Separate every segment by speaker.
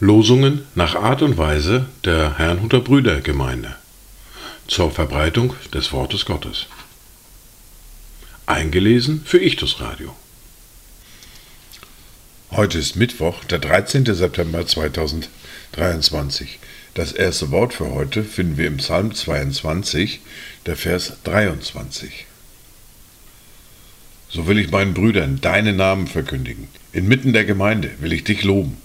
Speaker 1: Losungen nach Art und Weise der Herrnhuter Brüdergemeinde zur Verbreitung des Wortes Gottes. Eingelesen für Ichtus Radio. Heute ist Mittwoch, der 13. September 2023. Das erste Wort für heute finden wir im Psalm 22, der Vers 23. So will ich meinen Brüdern deinen Namen verkündigen. Inmitten der Gemeinde will ich dich loben.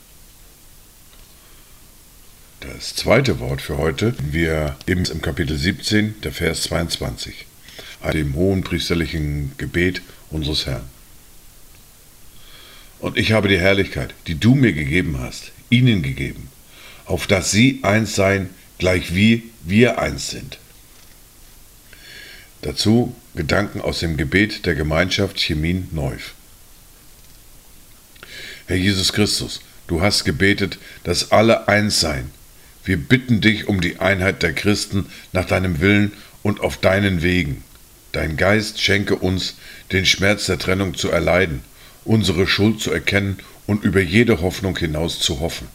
Speaker 1: Das zweite Wort für heute, wir eben im Kapitel 17, der Vers 22, dem hohen priesterlichen Gebet unseres Herrn. Und ich habe die Herrlichkeit, die du mir gegeben hast, ihnen gegeben, auf dass sie eins seien, gleich wie wir eins sind. Dazu Gedanken aus dem Gebet der Gemeinschaft Chemin Neuf. Herr Jesus Christus, du hast gebetet, dass alle eins seien, wir bitten dich um die Einheit der Christen nach deinem Willen und auf deinen Wegen. Dein Geist schenke uns, den Schmerz der Trennung zu erleiden, unsere Schuld zu erkennen und über jede Hoffnung hinaus zu hoffen.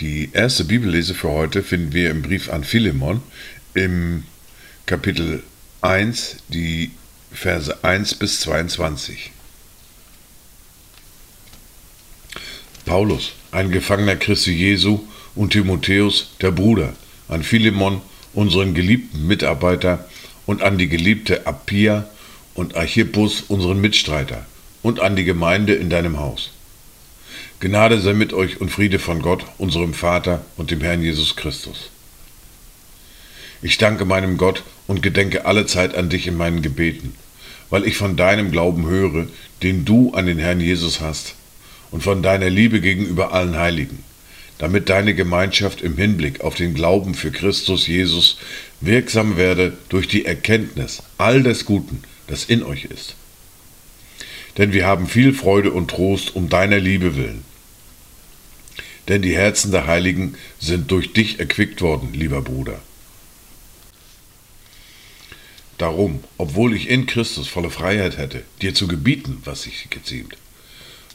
Speaker 1: Die erste Bibellese für heute finden wir im Brief an Philemon im Kapitel 1, die Verse 1 bis 22. Paulus, ein Gefangener Christi Jesu, und Timotheus, der Bruder, an Philemon, unseren geliebten Mitarbeiter, und an die geliebte Appia und Archippus, unseren Mitstreiter, und an die Gemeinde in deinem Haus. Gnade sei mit euch und Friede von Gott, unserem Vater und dem Herrn Jesus Christus. Ich danke meinem Gott und gedenke alle Zeit an dich in meinen Gebeten, weil ich von deinem Glauben höre, den du an den Herrn Jesus hast und von deiner Liebe gegenüber allen Heiligen, damit deine Gemeinschaft im Hinblick auf den Glauben für Christus Jesus wirksam werde durch die Erkenntnis all des Guten, das in euch ist. Denn wir haben viel Freude und Trost um deiner Liebe willen. Denn die Herzen der Heiligen sind durch dich erquickt worden, lieber Bruder. Darum, obwohl ich in Christus volle Freiheit hätte, dir zu gebieten, was sich geziemt,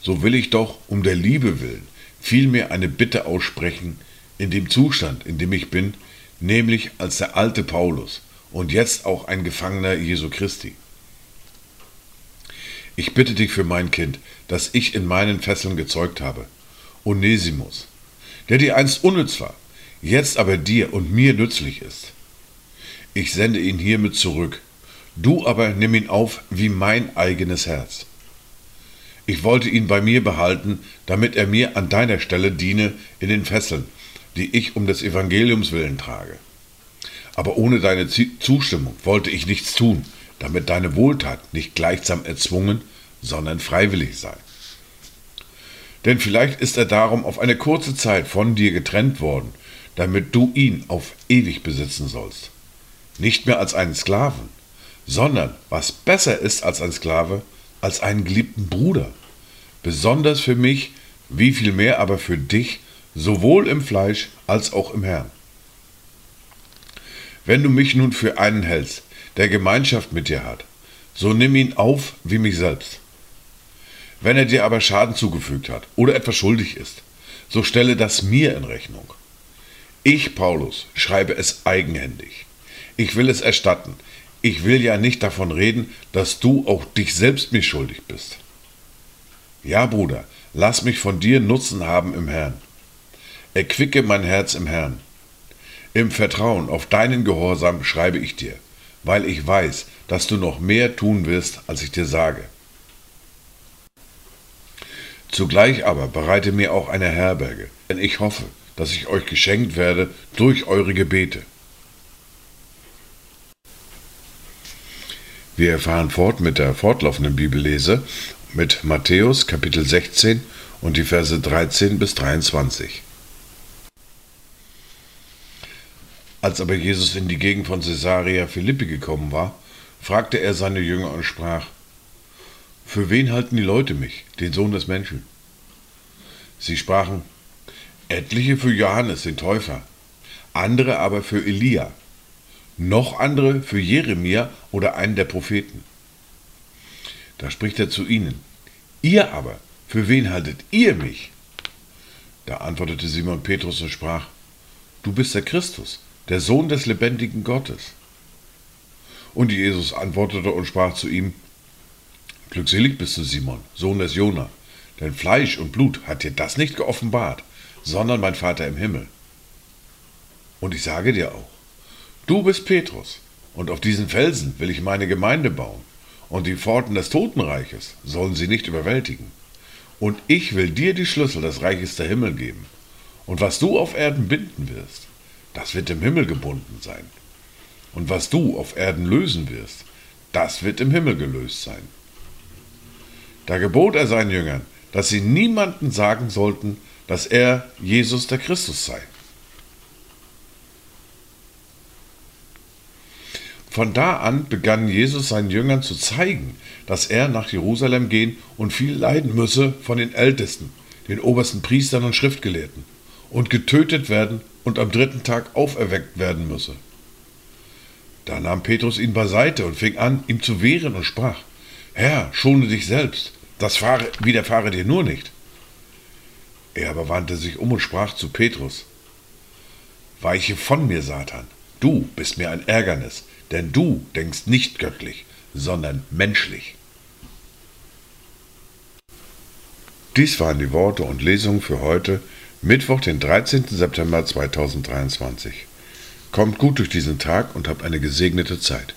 Speaker 1: so will ich doch um der Liebe willen vielmehr eine Bitte aussprechen in dem Zustand, in dem ich bin, nämlich als der alte Paulus und jetzt auch ein Gefangener Jesu Christi. Ich bitte dich für mein Kind, das ich in meinen Fesseln gezeugt habe, Onesimus, der dir einst unnütz war, jetzt aber dir und mir nützlich ist. Ich sende ihn hiermit zurück, du aber nimm ihn auf wie mein eigenes Herz. Ich wollte ihn bei mir behalten, damit er mir an deiner Stelle diene in den Fesseln, die ich um des Evangeliums willen trage. Aber ohne deine Zustimmung wollte ich nichts tun, damit deine Wohltat nicht gleichsam erzwungen, sondern freiwillig sei. Denn vielleicht ist er darum auf eine kurze Zeit von dir getrennt worden, damit du ihn auf ewig besitzen sollst. Nicht mehr als einen Sklaven, sondern, was besser ist als ein Sklave, als einen geliebten Bruder, besonders für mich, wie viel mehr aber für dich, sowohl im Fleisch als auch im Herrn. Wenn du mich nun für einen hältst, der Gemeinschaft mit dir hat, so nimm ihn auf wie mich selbst. Wenn er dir aber Schaden zugefügt hat oder etwas schuldig ist, so stelle das mir in Rechnung. Ich, Paulus, schreibe es eigenhändig. Ich will es erstatten, ich will ja nicht davon reden, dass du auch dich selbst mir schuldig bist. Ja, Bruder, lass mich von dir Nutzen haben im Herrn. Erquicke mein Herz im Herrn. Im Vertrauen auf deinen Gehorsam schreibe ich dir, weil ich weiß, dass du noch mehr tun wirst, als ich dir sage. Zugleich aber bereite mir auch eine Herberge, denn ich hoffe, dass ich euch geschenkt werde durch eure Gebete. Wir erfahren fort mit der fortlaufenden Bibellese mit Matthäus Kapitel 16 und die Verse 13 bis 23. Als aber Jesus in die Gegend von Caesarea Philippi gekommen war, fragte er seine Jünger und sprach, Für wen halten die Leute mich, den Sohn des Menschen? Sie sprachen, Etliche für Johannes den Täufer, andere aber für Elia, noch andere für Jeremia oder einen der Propheten. Da spricht er zu ihnen, ihr aber, für wen haltet ihr mich? Da antwortete Simon Petrus und sprach, du bist der Christus, der Sohn des lebendigen Gottes. Und Jesus antwortete und sprach zu ihm, Glückselig bist du, Simon, Sohn des Jona, denn Fleisch und Blut hat dir das nicht geoffenbart, sondern mein Vater im Himmel. Und ich sage dir auch, du bist Petrus, und auf diesen Felsen will ich meine Gemeinde bauen, und die Pforten des Totenreiches sollen sie nicht überwältigen. Und ich will dir die Schlüssel des Reiches der Himmel geben. Und was du auf Erden binden wirst, das wird im Himmel gebunden sein. Und was du auf Erden lösen wirst, das wird im Himmel gelöst sein. Da gebot er seinen Jüngern, dass sie niemanden sagen sollten, dass er Jesus der Christus sei. Von da an begann Jesus seinen Jüngern zu zeigen, dass er nach Jerusalem gehen und viel leiden müsse von den Ältesten, den obersten Priestern und Schriftgelehrten, und getötet werden und am dritten Tag auferweckt werden müsse. Da nahm Petrus ihn beiseite und fing an, ihm zu wehren und sprach, Herr, schone dich selbst, das fahre, widerfahre dir nur nicht. Er aber wandte sich um und sprach zu Petrus, Weiche von mir, Satan, du bist mir ein Ärgernis, denn du denkst nicht göttlich, sondern menschlich. Dies waren die Worte und Lesungen für heute, Mittwoch, den 13. September 2023. Kommt gut durch diesen Tag und habt eine gesegnete Zeit.